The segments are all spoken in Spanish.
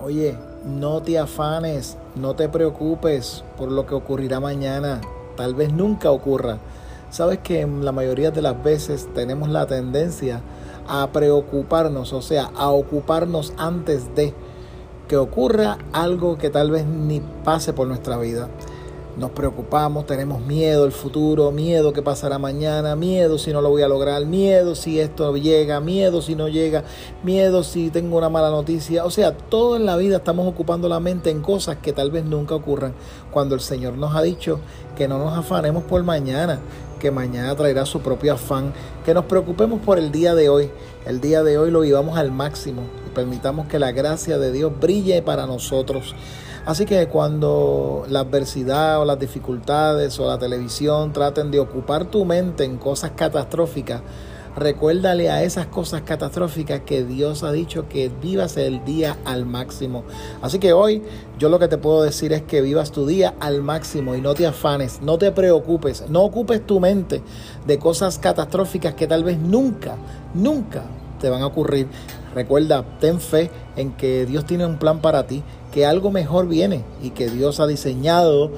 Oye, no te afanes, no te preocupes por lo que ocurrirá mañana. Tal vez nunca ocurra. Sabes que la mayoría de las veces tenemos la tendencia a preocuparnos, o sea, a ocuparnos antes de que ocurra algo que tal vez ni pase por nuestra vida. Nos preocupamos, tenemos miedo al futuro, miedo que pasará mañana, miedo si no lo voy a lograr, miedo si esto llega, miedo si no llega, miedo si tengo una mala noticia. O sea, todo en la vida estamos ocupando la mente en cosas que tal vez nunca ocurran. Cuando el Señor nos ha dicho que no nos afanemos por mañana, que mañana traerá su propio afán, que nos preocupemos por el día de hoy. El día de hoy lo vivamos al máximo permitamos que la gracia de Dios brille para nosotros. Así que cuando la adversidad o las dificultades o la televisión traten de ocupar tu mente en cosas catastróficas, recuérdale a esas cosas catastróficas que Dios ha dicho que vivas el día al máximo. Así que hoy yo lo que te puedo decir es que vivas tu día al máximo y no te afanes, no te preocupes, no ocupes tu mente de cosas catastróficas que tal vez nunca, nunca te van a ocurrir. Recuerda, ten fe en que Dios tiene un plan para ti, que algo mejor viene y que Dios ha diseñado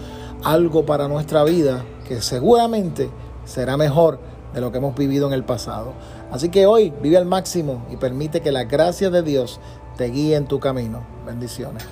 algo para nuestra vida que seguramente será mejor de lo que hemos vivido en el pasado. Así que hoy vive al máximo y permite que la gracia de Dios te guíe en tu camino. Bendiciones.